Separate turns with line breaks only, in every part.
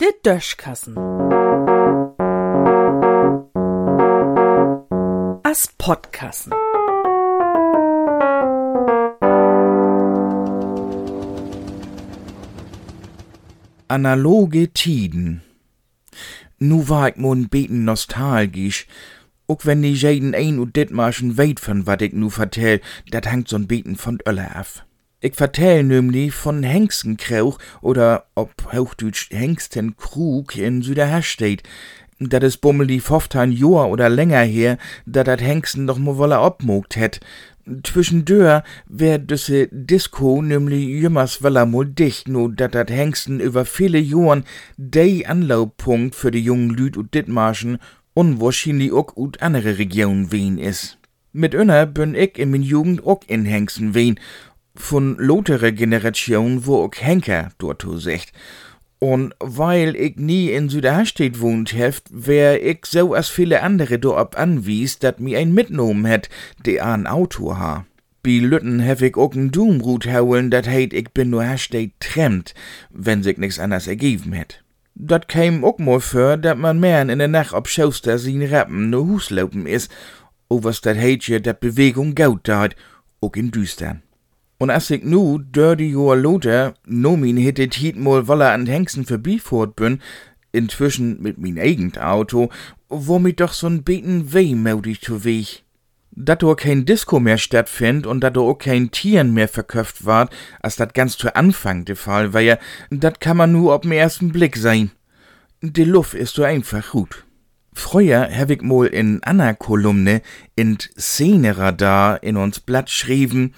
Der Döschkassen. As Podkassen.
Analoge Tiden. Nu war ich mo beten nostalgisch, ook wenn die jeden ein und dit marschen weit von wat ich nu vertell, dat hangt so'n beten von Ölle af. Ich vertell nämlich von Hengstenkrauch oder ob Hochdeutsch Hengstenkrug in Süderherstedt. Dat is bummel die 15 Johr oder länger her, dat dat Hengsten noch mal wolle obmogt het. Zwischendurch wär düsse Disco nämlich jümmers weller mol dicht, no dat dat Hengsten über viele Johren dei Anlaufpunkt für die jungen Lüd und Dittmarschen unwahrscheinlich auch ut andere Regionen wehen is. Mit önner bin ich in min Jugend auch in Hengsten wehen, von lotere Generation, wo auch Henker dort secht. Und weil ich nie in Süderstedt wohnt heft, wär ich so as viele andere do ab anwies, dat mi ein mitnommen het, de an Auto ha. Bi Lütten hef ich auch n Doomrut haulen, dat heit ich bin nur Herstedt tremmt, wenn sich nix anders ergeben het. Dat käm auch mal für, dat man mehr in der Nacht ob Schauster sin Rappen no Hus is, overs dat heitje dat Bewegung gaut dat, auch in Düstern. Und als ich nu, dör die Joa Lothar, no min hittet hiet mal wolle an Hengsten verbiefort bin, inzwischen mit min eigent Auto, wo mi doch so'n beten wehmütig zu weg. Dat do kein Disco mehr stattfind und dat do kein Tieren mehr verköpft ward, als dat ganz zu Anfang der Fall war ja, dat kann man nur ob'n ersten Blick sein. Die Luft ist so einfach gut. Früher hab ich mal in Anna Kolumne in Szeneradar in uns Blatt schrieben,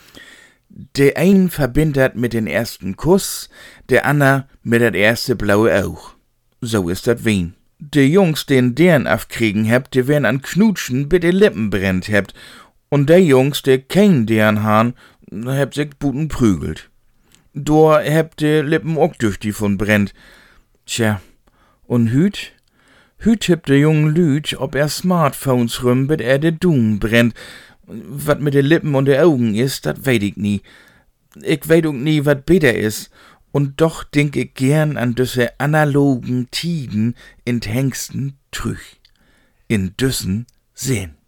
der ein verbindet mit den ersten Kuss, der Anna mit der erste blaue Auch. So ist dat wen. De Jungs, den deren afkriegen hebt, die werden an Knutschen bi de Lippen brennt hebt. Und der Jungs, der kein deren Hahn, hebt sich buten prügelt. Dor hebt de Lippen ook düchtig von brennt. Tja, und hüt? Hüt hebt de jungen Lüd, ob er Smartphones rüm, bit er de Doom brennt wat mit de Lippen und de Augen is, dat weet ich nie. Ich weet ook nie, wat bitter is. Und doch denk ich gern an düsse analogen Tiden in Hengsten trüch. In düssen Sinn.